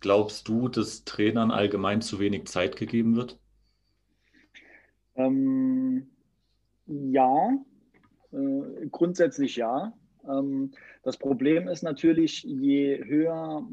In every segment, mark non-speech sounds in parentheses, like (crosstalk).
Glaubst du, dass Trainern allgemein zu wenig Zeit gegeben wird? Ähm, ja, äh, grundsätzlich ja. Ähm, das Problem ist natürlich, je höher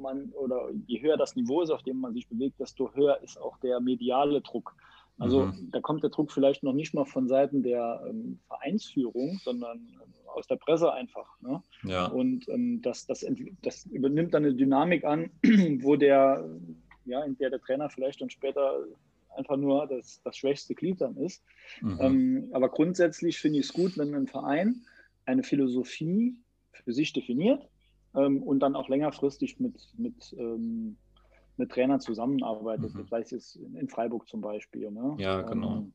man oder je höher das Niveau ist, auf dem man sich bewegt, desto höher ist auch der mediale Druck. Also mhm. da kommt der Druck vielleicht noch nicht mal von Seiten der ähm, Vereinsführung, sondern aus der Presse einfach. Ne? Ja. Und ähm, das, das, das übernimmt dann eine Dynamik an, (clears throat) wo der, ja, in der der Trainer vielleicht dann später einfach nur das, das schwächste Glied dann ist. Mhm. Ähm, aber grundsätzlich finde ich es gut, wenn ein Verein eine Philosophie für sich definiert ähm, und dann auch längerfristig mit, mit, ähm, mit Trainern zusammenarbeitet. Mhm. Das heißt in Freiburg zum Beispiel. Ne? Ja, genau. Ähm,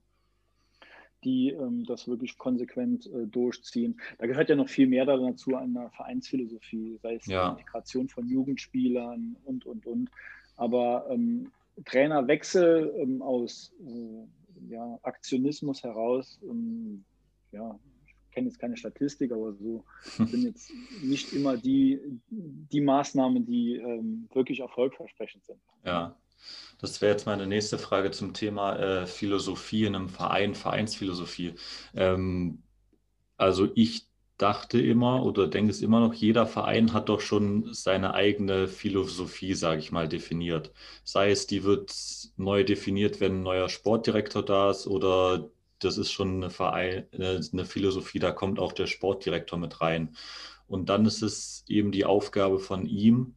die ähm, das wirklich konsequent äh, durchziehen. Da gehört ja noch viel mehr dazu an der Vereinsphilosophie, sei es ja. die Integration von Jugendspielern und, und, und. Aber ähm, Trainerwechsel ähm, aus äh, ja, Aktionismus heraus, ähm, ja, kenne jetzt keine Statistik, aber so sind jetzt nicht immer die, die Maßnahmen, die ähm, wirklich erfolgversprechend sind. Ja, das wäre jetzt meine nächste Frage zum Thema äh, Philosophie in einem Verein, Vereinsphilosophie. Ähm, also ich dachte immer oder denke es immer noch, jeder Verein hat doch schon seine eigene Philosophie, sage ich mal, definiert. Sei es, die wird neu definiert, wenn ein neuer Sportdirektor da ist oder das ist schon eine, Verein, äh, eine Philosophie, da kommt auch der Sportdirektor mit rein. Und dann ist es eben die Aufgabe von ihm,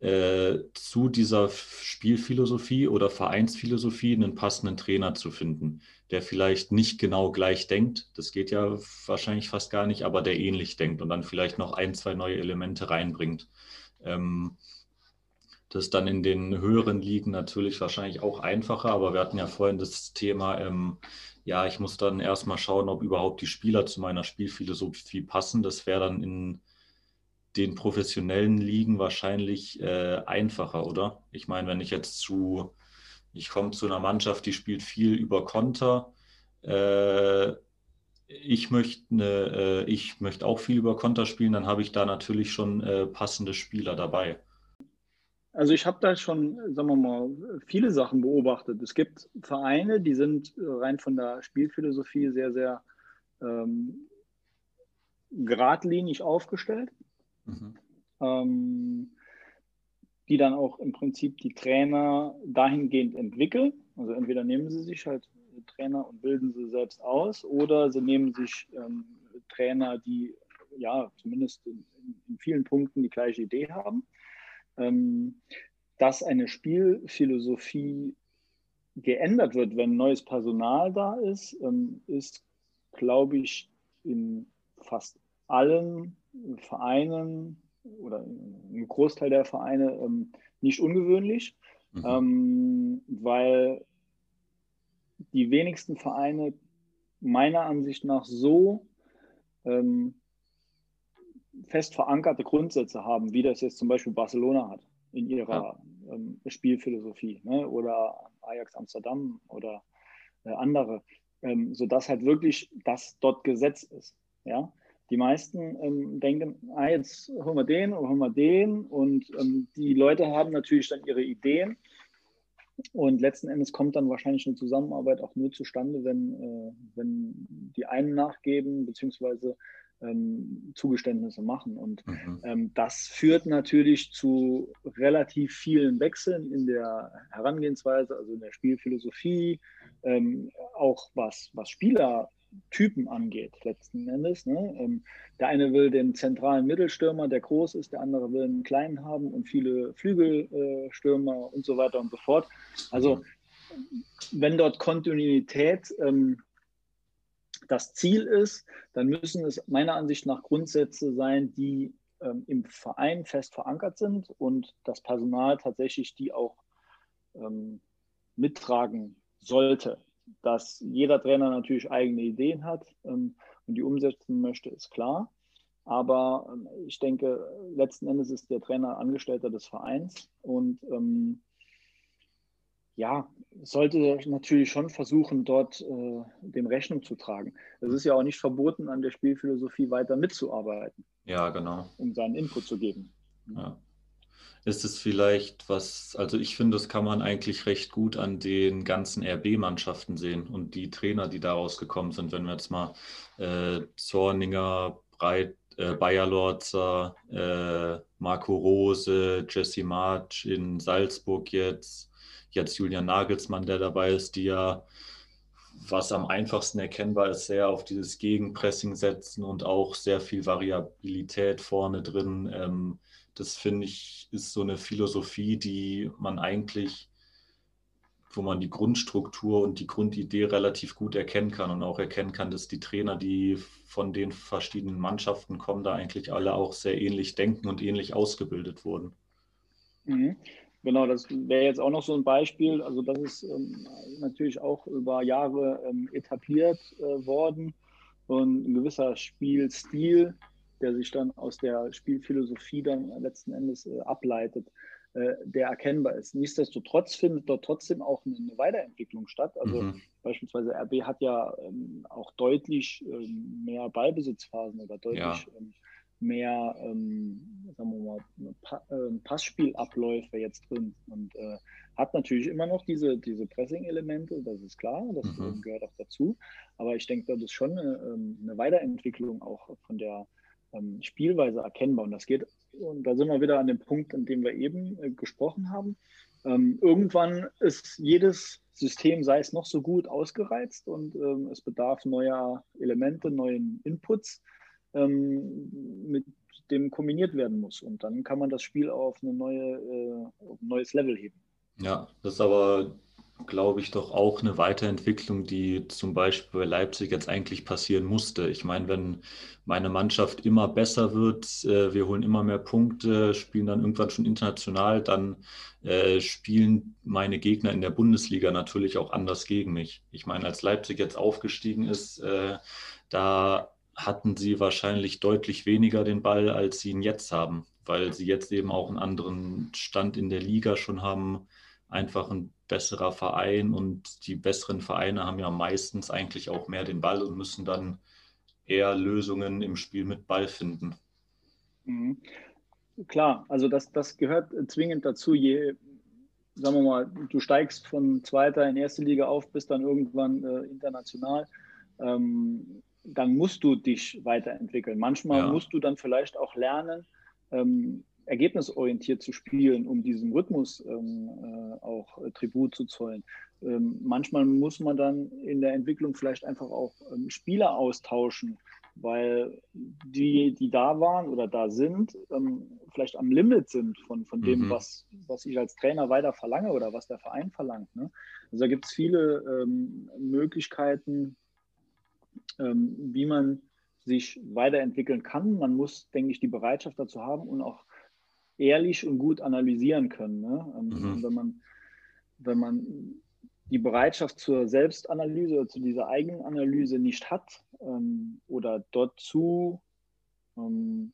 äh, zu dieser Spielphilosophie oder Vereinsphilosophie einen passenden Trainer zu finden, der vielleicht nicht genau gleich denkt, das geht ja wahrscheinlich fast gar nicht, aber der ähnlich denkt und dann vielleicht noch ein, zwei neue Elemente reinbringt. Ähm, das ist dann in den höheren Ligen natürlich wahrscheinlich auch einfacher, aber wir hatten ja vorhin das Thema, ähm, ja, ich muss dann erstmal schauen, ob überhaupt die Spieler zu meiner Spielphilosophie passen. Das wäre dann in den professionellen Ligen wahrscheinlich äh, einfacher, oder? Ich meine, wenn ich jetzt zu, ich komme zu einer Mannschaft, die spielt viel über Konter. Äh, ich möchte ne, äh, ich möchte auch viel über Konter spielen, dann habe ich da natürlich schon äh, passende Spieler dabei. Also ich habe da schon, sagen wir mal, viele Sachen beobachtet. Es gibt Vereine, die sind rein von der Spielphilosophie sehr, sehr ähm, geradlinig aufgestellt mhm. ähm, die dann auch im Prinzip die Trainer dahingehend entwickeln. Also entweder nehmen sie sich halt Trainer und bilden sie selbst aus oder sie nehmen sich ähm, Trainer, die ja zumindest in, in, vielen Punkten die gleiche Idee haben. Ähm, dass eine Spielphilosophie geändert wird, wenn neues Personal da ist, ähm, ist, glaube ich, in fast allen Vereinen oder im Großteil der Vereine ähm, nicht ungewöhnlich, mhm. weil die wenigsten Vereine meiner Ansicht nach so ähm, fest verankerte Grundsätze haben, wie das jetzt zum Beispiel Barcelona hat in ihrer ja. ähm, Spielphilosophie ne? oder Ajax Amsterdam oder äh, andere, ähm, sodass halt wirklich das dort Gesetz ist. Ja? Die meisten ähm, denken, ah, jetzt holen wir den und holen wir den. Und ähm, die Leute haben natürlich dann ihre Ideen. Und letzten Endes kommt dann wahrscheinlich eine Zusammenarbeit auch nur zustande, wenn, äh, wenn die einen nachgeben, beziehungsweise ähm, Zugeständnisse machen. Und mhm. ähm, das führt natürlich zu relativ vielen Wechseln in der Herangehensweise, also in der Spielphilosophie, ähm, auch was, was Spieler Typen angeht, letzten Endes. Ne? Ähm, der eine will den zentralen Mittelstürmer, der groß ist, der andere will einen kleinen haben und viele Flügelstürmer äh, und so weiter und so fort. Also wenn dort Kontinuität ähm, das Ziel ist, dann müssen es meiner Ansicht nach Grundsätze sein, die ähm, im Verein fest verankert sind und das Personal tatsächlich die auch ähm, mittragen sollte dass jeder Trainer natürlich eigene Ideen hat ähm, und die umsetzen möchte, ist klar. Aber ähm, ich denke, letzten Endes ist der Trainer Angestellter des Vereins und ähm, ja, sollte natürlich schon versuchen, dort äh, dem Rechnung zu tragen. Es ist ja auch nicht verboten, an der Spielphilosophie weiter mitzuarbeiten. Ja, genau. Um seinen Input zu geben. Ja. Ist es vielleicht was, also ich finde, das kann man eigentlich recht gut an den ganzen RB-Mannschaften sehen und die Trainer, die daraus gekommen sind. Wenn wir jetzt mal äh, Zorninger, Breit, äh, Bayer Lorzer, äh, Marco Rose, Jesse March in Salzburg jetzt, jetzt Julian Nagelsmann, der dabei ist, die ja, was am einfachsten erkennbar ist, sehr auf dieses Gegenpressing setzen und auch sehr viel Variabilität vorne drin. Ähm, das finde ich, ist so eine Philosophie, die man eigentlich, wo man die Grundstruktur und die Grundidee relativ gut erkennen kann und auch erkennen kann, dass die Trainer, die von den verschiedenen Mannschaften kommen, da eigentlich alle auch sehr ähnlich denken und ähnlich ausgebildet wurden. Mhm. Genau, das wäre jetzt auch noch so ein Beispiel. Also das ist ähm, natürlich auch über Jahre ähm, etabliert äh, worden und ein gewisser Spielstil, der sich dann aus der Spielphilosophie dann letzten Endes äh, ableitet, äh, der erkennbar ist. Nichtsdestotrotz findet dort trotzdem auch eine, Weiterentwicklung statt. Also mhm. beispielsweise RB hat ja ähm, auch deutlich ähm, mehr Ballbesitzphasen oder deutlich ja. Ähm, mehr, ähm, sagen wir mal, pa äh, Passspielabläufe jetzt drin und äh, hat natürlich immer noch diese, diese Pressing-Elemente, das ist klar, das mhm. gehört auch dazu. Aber ich denke, das ist schon eine, ähm, eine Weiterentwicklung auch von der ähm, Spielweise erkennbar. Und das geht, und da sind wir wieder an dem Punkt, an dem wir eben äh, gesprochen haben. Ähm, irgendwann ist jedes System, sei es noch so gut, ausgereizt und ähm, es bedarf neuer Elemente, neuen Inputs ähm, mit dem kombiniert werden muss. Und dann kann man das Spiel auf, eine neue, äh, ein neues Level heben. Ja, das ist aber, glaube ich, doch auch eine Weiterentwicklung, die zum Beispiel bei Leipzig jetzt eigentlich passieren musste. Ich meine, wenn meine Mannschaft immer besser wird, äh, wir holen immer mehr Punkte, spielen dann irgendwann schon international, dann äh, spielen meine Gegner in der Bundesliga natürlich auch anders gegen mich. Ich meine, als Leipzig jetzt aufgestiegen ist, äh, da hatten sie wahrscheinlich deutlich weniger den Ball, als sie ihn jetzt haben, weil sie jetzt eben auch einen anderen Stand in der Liga schon haben, einfach ein besserer Verein und die besseren Vereine haben ja meistens eigentlich auch mehr den Ball und müssen dann eher Lösungen im Spiel mit Ball finden. Mhm. Klar, also das, das gehört zwingend dazu, je, sagen wir mal, du steigst von zweiter in erste Liga auf, bist dann irgendwann äh, international. Ähm, dann musst du dich weiterentwickeln. Manchmal ja. musst du dann vielleicht auch lernen, ähm, ergebnisorientiert zu spielen, um diesem Rhythmus ähm, äh, auch äh, Tribut zu zollen. Ähm, manchmal muss man dann in der Entwicklung vielleicht einfach auch ähm, Spieler austauschen, weil die, die da waren oder da sind, ähm, vielleicht am Limit sind von, von dem, mhm. was, was ich als Trainer weiter verlange oder was der Verein verlangt. Ne? Also da gibt es viele ähm, Möglichkeiten, ähm, wie man sich weiterentwickeln kann. Man muss, denke ich, die Bereitschaft dazu haben und auch ehrlich und gut analysieren können. Ne? Ähm, mhm. Wenn man, wenn man die Bereitschaft zur Selbstanalyse oder zu dieser eigenen Analyse nicht hat ähm, oder dort zu, ähm,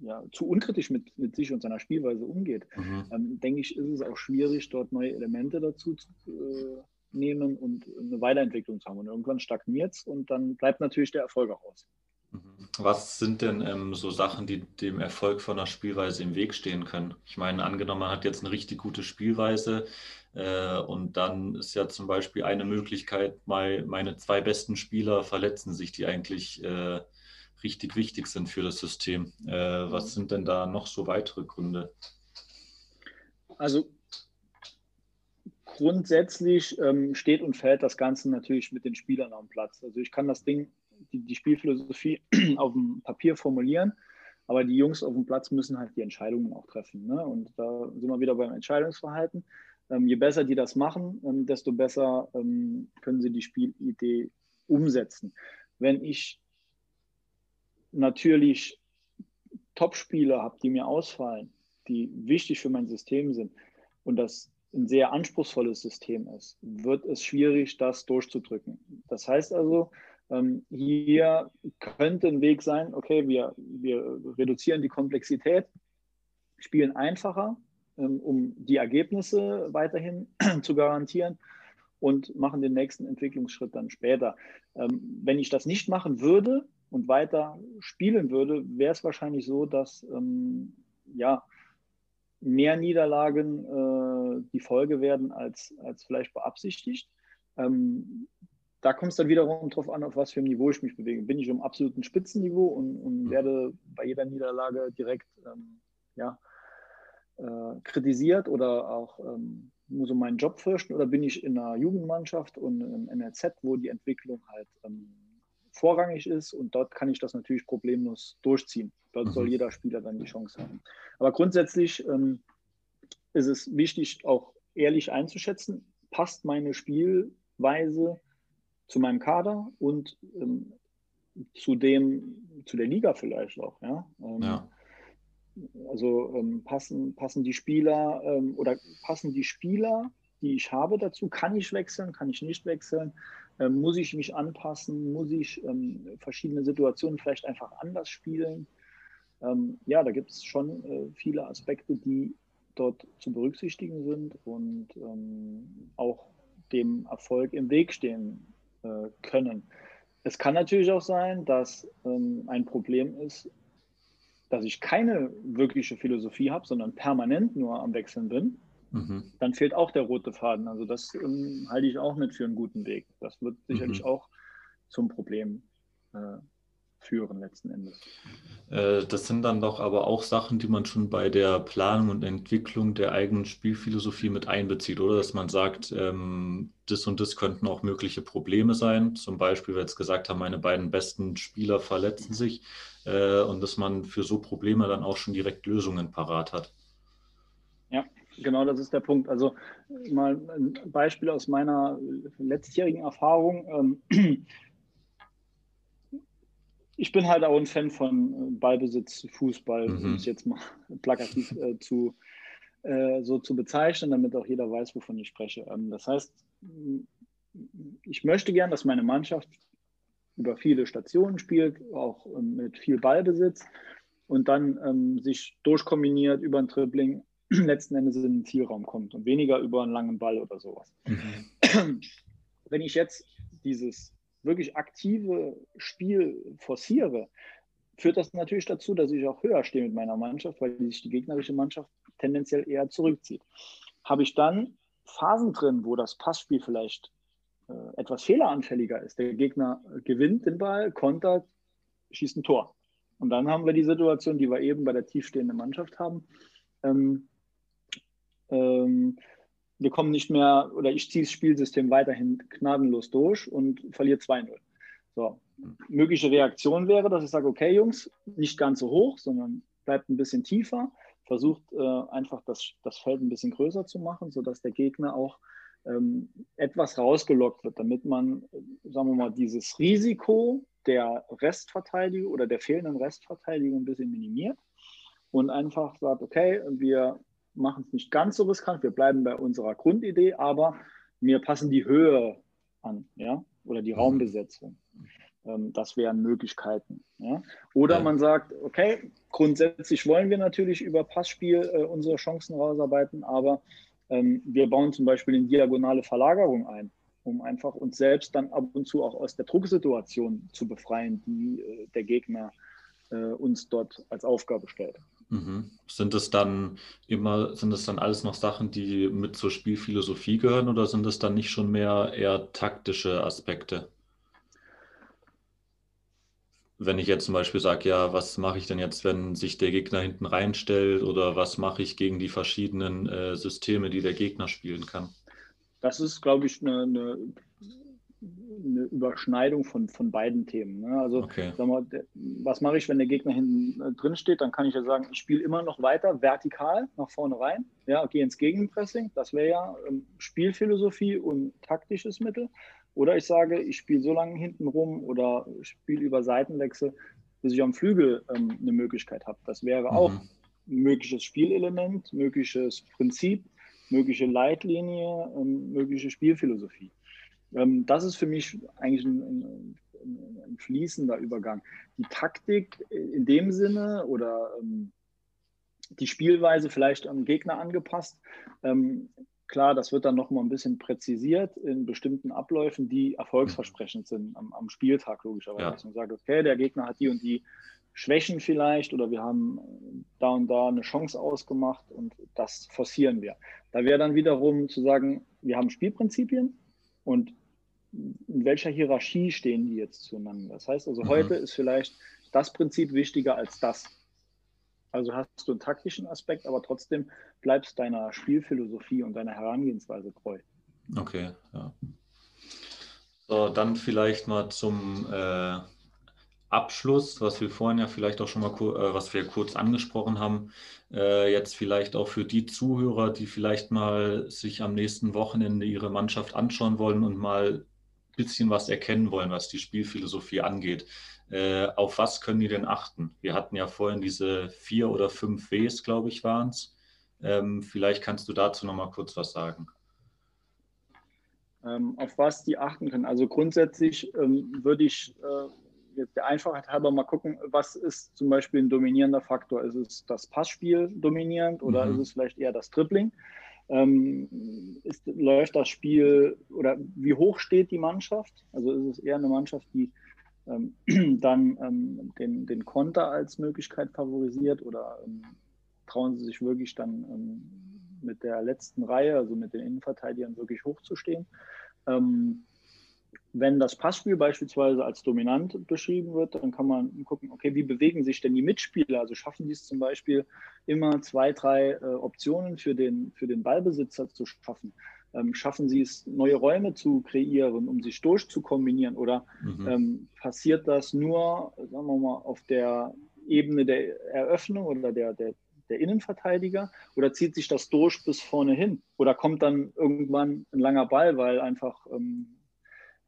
ja, zu unkritisch mit, mit sich und seiner Spielweise umgeht, mhm. ähm, denke ich, ist es auch schwierig, dort neue Elemente dazu zu, äh, nehmen und eine Weiterentwicklung zu haben. Und irgendwann stagniert es und dann bleibt natürlich der Erfolg auch aus. Mhm. Was sind denn ähm, so Sachen, die dem Erfolg von einer Spielweise im Weg stehen können? Ich meine, angenommen, man hat jetzt eine richtig gute Spielweise äh, und dann ist ja zum Beispiel eine Möglichkeit, mein, meine zwei besten Spieler verletzen sich, die eigentlich äh, richtig wichtig sind für das System. Äh, was sind denn da noch so weitere Gründe? Also grundsätzlich ähm, steht und fällt das Ganze natürlich mit den Spielern am Platz. Also ich kann das Ding, die, die Spielphilosophie (clears throat) auf dem Papier formulieren, aber die Jungs auf dem Platz müssen halt die Entscheidungen auch treffen. Ne? Und da sind wir wieder beim Entscheidungsverhalten. Ähm, je besser die das machen, ähm, desto besser ähm, können sie die Spielidee umsetzen. Wenn ich natürlich Top-Spieler habe, die mir ausfallen, die wichtig für mein System sind und das ein sehr anspruchsvolles System ist, wird es schwierig, das durchzudrücken. Das heißt also, ähm, hier könnte ein Weg sein, okay, wir, wir reduzieren die Komplexität, spielen einfacher, ähm, um die Ergebnisse weiterhin (clears throat) zu garantieren und machen den nächsten Entwicklungsschritt dann später. Ähm, wenn ich das nicht machen würde und weiter spielen würde, wäre es wahrscheinlich so, dass ja, mehr Niederlagen äh, die Folge werden als, als vielleicht beabsichtigt. Ähm, da kommt es dann wiederum darauf an, auf was für ein Niveau ich mich bewege. Bin ich im absoluten Spitzenniveau und, und mhm. werde bei jeder Niederlage direkt ähm, ja, äh, kritisiert oder auch ähm, muss um meinen Job fürchten oder bin ich in einer Jugendmannschaft und im NRZ, wo die Entwicklung halt ähm, vorrangig ist und dort kann ich das natürlich problemlos durchziehen. Dort mhm. soll jeder Spieler dann die Chance haben. Aber grundsätzlich ähm, ist es wichtig, auch ehrlich einzuschätzen, passt meine Spielweise zu meinem Kader und ähm, zu dem, zu der Liga vielleicht auch. Ja. Ähm, ja. Also ähm, passen, passen die Spieler ähm, oder passen die Spieler, die ich habe dazu, kann ich wechseln, kann ich nicht wechseln, ähm, muss ich mich anpassen, muss ich ähm, verschiedene Situationen vielleicht einfach anders spielen. ja, da gibt es schon äh, viele Aspekte, die dort zu berücksichtigen sind und auch dem Erfolg im Weg stehen äh, können. Es kann natürlich auch sein, dass ähm, ein Problem ist, dass ich keine wirkliche Philosophie habe, sondern permanent nur am Wechseln bin. Mhm. Dann fehlt auch der rote Faden. Also das ähm, halte ich auch nicht für einen guten Weg. Das wird sicherlich mhm. auch zum Problem äh, führen letzten Endes. Äh, das sind dann doch aber auch Sachen, die man schon bei der Planung und Entwicklung der eigenen Spielphilosophie mit einbezieht, oder? Dass man sagt, ähm, das und das könnten auch mögliche Probleme sein. Zum Beispiel, wir jetzt gesagt haben, meine beiden besten Spieler verletzen sich äh, und dass man für so Probleme dann auch schon direkt Lösungen parat hat. Ja, genau das ist der Punkt. Also mal ein Beispiel aus meiner letztjährigen Erfahrung. Ähm, ich bin halt auch ein Fan von äh, Ballbesitz, Fußball, mhm. um es jetzt mal (laughs) plakativ äh, zu, äh, so zu bezeichnen, damit auch jeder weiß, wovon ich spreche. Ähm, das heißt, ich möchte gern, dass meine Mannschaft über viele Stationen spielt, auch ähm, mit viel Ballbesitz und dann ähm, sich durchkombiniert über ein Dribbling (clears throat) letzten Endes in den Zielraum kommt und weniger über einen langen Ball oder sowas. Mhm. (clears throat) Wenn ich jetzt dieses wirklich aktive Spiel forciere, führt das natürlich dazu, dass ich auch höher stehe mit meiner Mannschaft, weil sich die gegnerische Mannschaft tendenziell eher zurückzieht. Habe ich dann Phasen drin, wo das Passspiel vielleicht äh, etwas fehleranfälliger ist, der Gegner gewinnt den Ball, kontert, schießt ein Tor. Und dann haben wir die Situation, die wir eben bei der tiefstehenden Mannschaft haben. Ähm, ähm, wir kommen nicht mehr, oder ich ziehe das Spielsystem weiterhin gnadenlos durch und verliere 2-0. So. Mögliche Reaktion wäre, dass ich sage, okay, Jungs, nicht ganz so hoch, sondern bleibt ein bisschen tiefer, versucht äh, einfach das, das Feld ein bisschen größer zu machen, sodass der Gegner auch ähm, etwas rausgelockt wird, damit man, sagen wir mal, dieses Risiko der Restverteidigung oder der fehlenden Restverteidigung ein bisschen minimiert und einfach sagt, okay, wir machen es nicht ganz so riskant, wir bleiben bei unserer Grundidee, aber wir passen die Höhe an, ja, oder die mhm. Raumbesetzung. Ähm, das wären Möglichkeiten. Ja? Oder ja. man sagt, okay, grundsätzlich wollen wir natürlich über Passspiel äh, unsere Chancen rausarbeiten, aber ähm, wir bauen zum Beispiel eine diagonale Verlagerung ein, um einfach uns selbst dann ab und zu auch aus der Drucksituation zu befreien, die äh, der Gegner äh, uns dort als Aufgabe stellt. Mhm. Sind es dann immer, sind es dann alles noch Sachen, die mit zur Spielphilosophie gehören oder sind es dann nicht schon mehr eher taktische Aspekte? Wenn ich jetzt zum Beispiel sage, ja, was mache ich denn jetzt, wenn sich der Gegner hinten reinstellt oder was mache ich gegen die verschiedenen äh, Systeme, die der Gegner spielen kann? Das ist, glaube ich, eine, eine eine Überschneidung von, von beiden Themen. Ne? Also, okay. sag mal, was mache ich, wenn der Gegner hinten äh, drin steht? Dann kann ich ja sagen, ich spiele immer noch weiter vertikal nach vorne rein. Ja, gehe ins Gegenpressing. Das wäre ja ähm, Spielphilosophie und taktisches Mittel. Oder ich sage, ich spiele so lange hinten rum oder spiele über Seitenwechsel, bis ich am Flügel ähm, eine Möglichkeit habe. Das wäre mhm. auch ein mögliches Spielelement, mögliches Prinzip, mögliche Leitlinie, ähm, mögliche Spielphilosophie. Ähm, das ist für mich eigentlich ein, ein, ein, fließender Übergang. Die Taktik in dem Sinne oder ähm, die Spielweise vielleicht am Gegner angepasst. Ähm, klar, das wird dann nochmal ein bisschen präzisiert in bestimmten Abläufen, die erfolgsversprechend sind am, am Spieltag logischerweise. Ja. Man sagt, okay, der Gegner hat die und die Schwächen vielleicht oder wir haben da und da eine Chance ausgemacht und das forcieren wir. Da wäre dann wiederum zu sagen, wir haben Spielprinzipien und in welcher Hierarchie stehen die jetzt zueinander. Das heißt also, mhm. heute ist vielleicht das Prinzip wichtiger als das. Also hast du einen taktischen Aspekt, aber trotzdem bleibst deiner Spielphilosophie und deiner Herangehensweise treu. Okay, ja. So, dann vielleicht mal zum äh, Abschluss, was wir vorhin ja vielleicht auch schon mal, äh, was wir kurz angesprochen haben, äh, jetzt vielleicht auch für die Zuhörer, die vielleicht mal sich am nächsten Wochenende ihre Mannschaft anschauen wollen und mal bisschen was erkennen wollen, was die Spielphilosophie angeht. Äh, auf was können die denn achten? Wir hatten ja vorhin diese vier oder fünf Ws, glaube ich, waren es. Ähm, vielleicht kannst du dazu noch mal kurz was sagen. Ähm, auf was die achten können. Also grundsätzlich ähm, würde ich äh, jetzt der Einfachheit halber mal gucken, was ist zum Beispiel ein dominierender Faktor? Ist es das Passspiel dominierend oder mhm. ist es vielleicht eher das Dribbling? Ähm, ist, läuft das Spiel oder wie hoch steht die Mannschaft? Also ist es eher eine Mannschaft, die ähm, (clears throat) dann ähm, den, den Konter als Möglichkeit favorisiert oder ähm, trauen sie sich wirklich dann ähm, mit der letzten Reihe, also mit den Innenverteidigern, wirklich hochzustehen? Ähm, wenn das Passspiel beispielsweise als dominant beschrieben wird, dann kann man gucken, okay, wie bewegen sich denn die Mitspieler? Also schaffen die es zum Beispiel immer zwei, drei äh, Optionen für den, für den Ballbesitzer zu schaffen? Ähm, schaffen sie es, neue Räume zu kreieren, um sich durchzukombinieren? Oder mhm. ähm, passiert das nur, sagen wir mal, auf der Ebene der Eröffnung oder der, der, der Innenverteidiger? Oder zieht sich das durch bis vorne hin? Oder kommt dann irgendwann ein langer Ball, weil einfach ähm,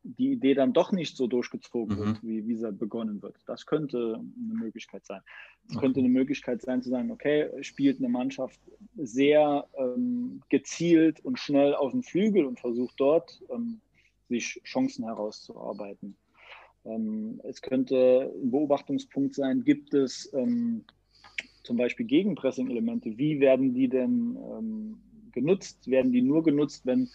die Idee dann doch nicht so durchgezogen mhm. wird, wie, wie sie begonnen wird. Das könnte eine Möglichkeit sein. Es könnte eine Möglichkeit sein zu sagen, okay, spielt eine Mannschaft sehr ähm, gezielt und schnell auf den Flügel und versucht dort ähm, sich Chancen herauszuarbeiten. Ähm, es könnte ein Beobachtungspunkt sein, gibt es ähm, zum Beispiel Gegenpressing-Elemente, wie werden die denn ähm, genutzt? Werden die nur genutzt, wenn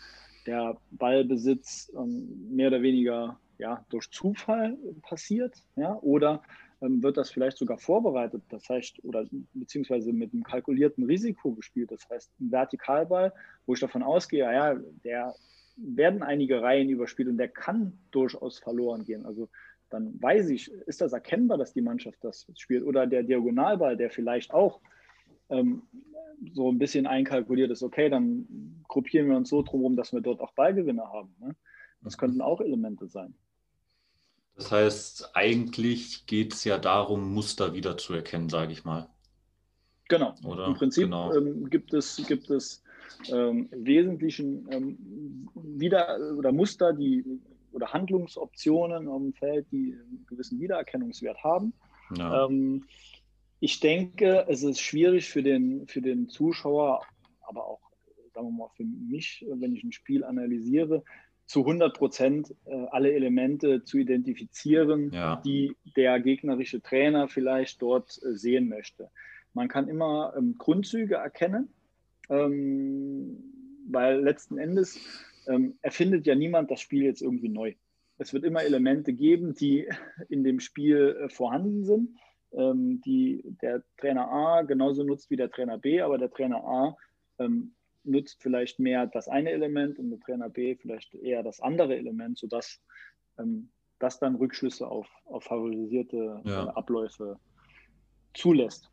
der Ballbesitz ähm, mehr oder weniger ja, durch Zufall passiert, ja, oder ähm, wird das vielleicht sogar vorbereitet, das heißt, oder beziehungsweise mit einem kalkulierten Risiko gespielt, das heißt, ein Vertikalball, wo ich davon ausgehe, ja, der werden einige Reihen überspielt und der kann durchaus verloren gehen. Also dann weiß ich, ist das erkennbar, dass die Mannschaft das spielt oder der Diagonalball, der vielleicht auch ähm, so ein bisschen einkalkuliert ist, okay, dann gruppieren wir uns so drum dass wir dort auch Ballgewinner haben. Ne? Das mhm. könnten auch Elemente sein. Das heißt, eigentlich geht es ja darum, Muster wieder zu erkennen, sage ich mal. Genau. Oder? Im Prinzip genau. ähm, gibt es, gibt es ähm, im Wesentlichen ähm, wieder oder Muster, die oder Handlungsoptionen am Feld, die einen gewissen Wiedererkennungswert haben. Ja. Ähm, ich denke, es ist schwierig für den, für den Zuschauer, aber auch, sagen wir mal, für mich, wenn ich ein Spiel analysiere, zu 100 Prozent äh, alle Elemente zu identifizieren, ja. die der gegnerische Trainer vielleicht dort äh, sehen möchte. Man kann immer ähm, Grundzüge erkennen, ähm, weil letzten Endes ähm, erfindet ja niemand das Spiel jetzt irgendwie neu. Es wird immer Elemente geben, die in dem Spiel äh, vorhanden sind ähm, die der Trainer A genauso nutzt wie der Trainer B, aber der Trainer A ähm, nutzt vielleicht mehr das eine Element und der Trainer B vielleicht eher das andere Element, sodass ähm, das dann Rückschlüsse auf, auf favorisierte ja. äh, Abläufe zulässt.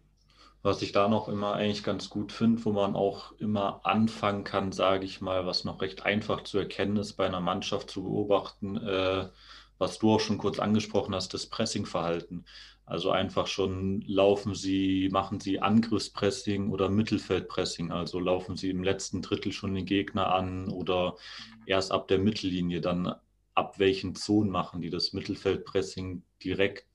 Was ich da noch immer eigentlich ganz gut finde, wo man auch immer anfangen kann, sage ich mal, was noch recht einfach zu erkennen ist, bei einer Mannschaft zu beobachten, äh, was du auch schon kurz angesprochen hast, das Pressingverhalten. Also einfach schon laufen sie, machen sie Angriffspressing oder Mittelfeldpressing. Also laufen sie im letzten Drittel schon den Gegner an oder erst ab der Mittellinie. Dann ab welchen Zonen machen die das Mittelfeldpressing direkt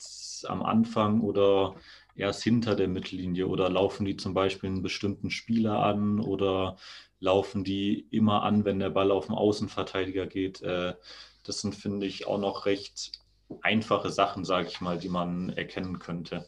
am Anfang oder erst hinter der Mittellinie oder laufen die zum Beispiel einen bestimmten Spieler an oder laufen die immer an, wenn der Ball auf den Außenverteidiger geht. Äh, das sind, finde ich, auch noch recht einfache Sachen, sage ich mal, die man erkennen könnte.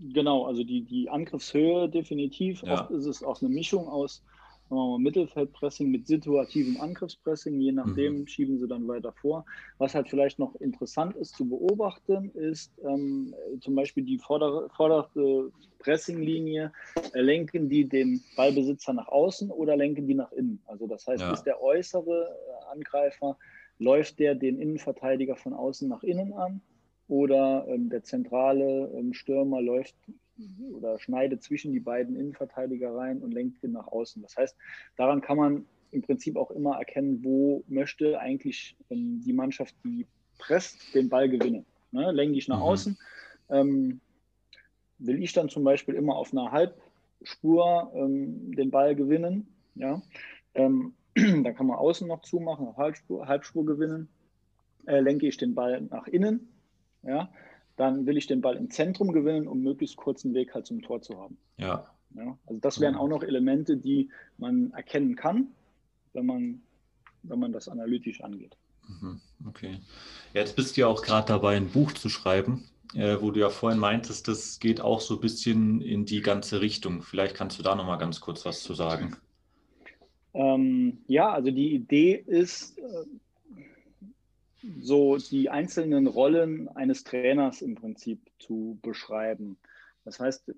Genau, also die, die Angriffshöhe definitiv. Ja. Oft ist es auch eine Mischung aus Mittelfeldpressing mit situativem Angriffspressing, je nachdem mhm. schieben sie dann weiter vor. Was halt vielleicht noch interessant ist zu beobachten, ist ähm, zum Beispiel die vordere, vordere Pressinglinie, äh, lenken die den Ballbesitzer nach außen oder lenken die nach innen? Also das heißt, ja. ist der äußere äh, Angreifer, läuft der den Innenverteidiger von außen nach innen an oder ähm, der zentrale ähm, Stürmer läuft oder schneidet zwischen die beiden Innenverteidiger rein und lenkt ihn nach außen. Das heißt, daran kann man im Prinzip auch immer erkennen, wo möchte eigentlich ähm, die Mannschaft, die presst, den Ball gewinnen. Ne? Lenke ich nach mhm. außen, ähm, will ich dann zum Beispiel immer auf einer Halbspur ähm, den Ball gewinnen. Ja? (clears throat) Ähm, da kann man außen noch zumachen, auf Halbspur, Halbspur gewinnen. Äh, lenke ich den Ball nach innen. Ja? dann will ich den Ball im Zentrum gewinnen, um möglichst kurzen Weg halt zum Tor zu haben. Ja. ja also das wären auch noch Elemente, die man erkennen kann, wenn man, wenn man das analytisch angeht. Mhm, okay. Jetzt bist du ja auch gerade dabei, ein Buch zu schreiben, äh, wo du ja vorhin meintest, das geht auch so ein bisschen in die ganze Richtung. Vielleicht kannst du da nochmal ganz kurz was zu sagen. Ähm, ja, also die Idee ist, äh, so die einzelnen Rollen eines Trainers im Prinzip zu beschreiben. Das heißt,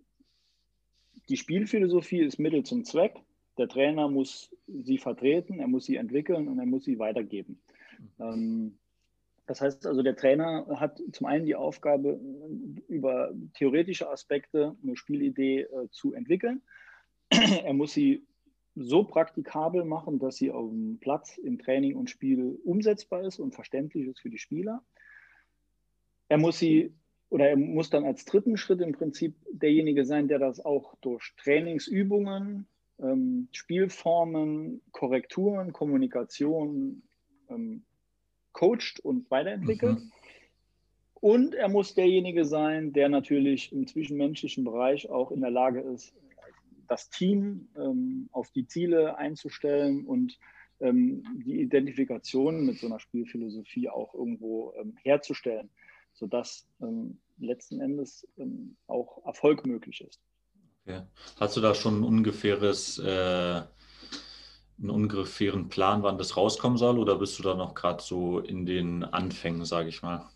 die Spielphilosophie ist Mittel zum Zweck. Der Trainer muss sie vertreten, er muss sie entwickeln und er muss sie weitergeben. Ähm, das heißt also, der Trainer hat zum einen die Aufgabe, über theoretische Aspekte eine Spielidee äh, zu entwickeln. (clears throat) er muss sie so praktikabel machen, dass sie auf dem Platz im Training und Spiel umsetzbar ist und verständlich ist für die Spieler. Er muss sie oder er muss dann als dritten Schritt im Prinzip derjenige sein, der das auch durch Trainingsübungen, ähm, Spielformen, Korrekturen, Kommunikation ähm, coacht und weiterentwickelt. Mhm. Und er muss derjenige sein, der natürlich im zwischenmenschlichen Bereich auch in der Lage ist, das Team ähm, auf die Ziele einzustellen und ähm, die Identifikation mit so einer Spielphilosophie auch irgendwo ähm, herzustellen, sodass ähm, letzten Endes ähm, auch Erfolg möglich ist. Okay. Hast du da schon ein ungefähres, äh, einen ungefähren Plan, wann das rauskommen soll, oder bist du da noch gerade so in den Anfängen, sage ich mal?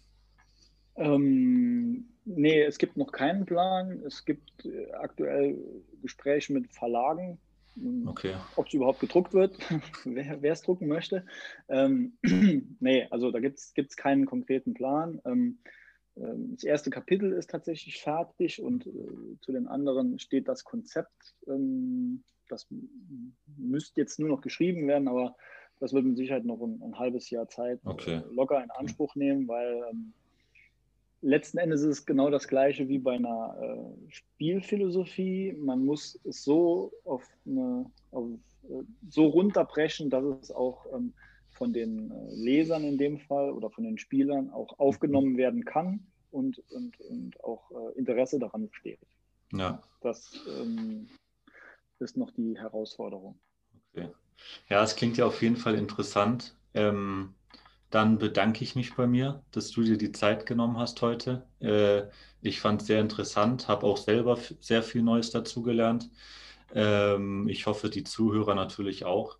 Ähm, Nee, es gibt noch keinen Plan. Es gibt äh, aktuell Gespräche mit Verlagen, hm, okay. ob es überhaupt gedruckt wird, (laughs) wer es drucken möchte. Ähm, (clears throat) nee, also da gibt es keinen konkreten Plan. Ähm, ähm, das erste Kapitel ist tatsächlich fertig und äh, zu den anderen steht das Konzept. Ähm, das müsste jetzt nur noch geschrieben werden, aber das wird mit Sicherheit noch ein, ein halbes Jahr Zeit okay. äh, locker in Anspruch nehmen, weil ähm, letzten Endes ist es genau das Gleiche wie bei einer äh, Spielphilosophie. Man muss es so auf eine, auf, äh, so runterbrechen, dass es auch ähm, von den äh, Lesern in dem Fall oder von den Spielern auch aufgenommen werden kann und, und, und auch äh, Interesse daran besteht. Ja. Das ähm, ist noch die Herausforderung. Okay. Ja, es klingt ja auf jeden Fall interessant. Ähm, dann bedanke ich mich bei mir, dass du dir die Zeit genommen hast heute. Äh, ich fand es sehr interessant, habe auch selber sehr viel Neues dazugelernt. Ähm, ich hoffe, die Zuhörer natürlich auch.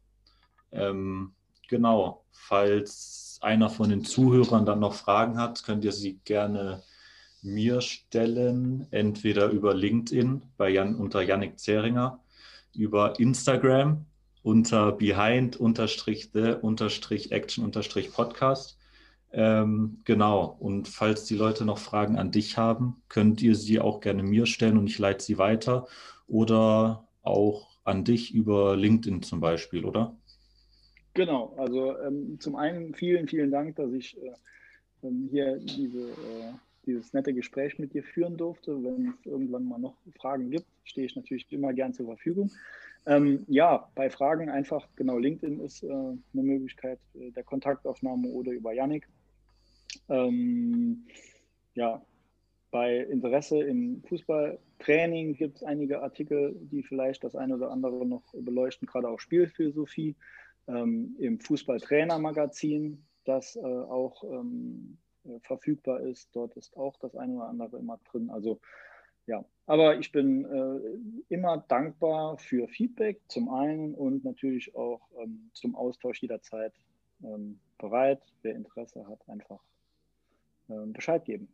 Ähm, genau, falls einer von den Zuhörern dann noch Fragen hat, könnt ihr sie gerne mir stellen, entweder über LinkedIn bei Jan, unter Yannick Zeringer, über Instagram unter behind-the-action-podcast. Ähm, genau. Und falls die Leute noch Fragen an dich haben, könnt ihr sie auch gerne mir stellen und ich leite sie weiter oder auch an dich über LinkedIn zum Beispiel, oder? Genau. Also ähm, zum einen vielen, vielen Dank, dass ich äh, ähm, hier diese, äh, dieses nette Gespräch mit dir führen durfte. Wenn es irgendwann mal noch Fragen gibt, stehe ich natürlich immer gern zur Verfügung. Ähm, ja, bei Fragen einfach, genau, LinkedIn ist äh, eine Möglichkeit äh, der Kontaktaufnahme oder über Yannick. Ähm, ja, bei Interesse im Fußballtraining gibt es einige Artikel, die vielleicht das eine oder andere noch beleuchten, gerade auch Spielphilosophie. Ähm, Im Fußballtrainermagazin, das äh, auch ähm, äh, verfügbar ist, dort ist auch das eine oder andere immer drin. Also ja, aber ich bin äh, immer dankbar für Feedback zum einen und natürlich auch ähm, zum Austausch jederzeit ähm, bereit. Wer Interesse hat, einfach ähm, Bescheid geben.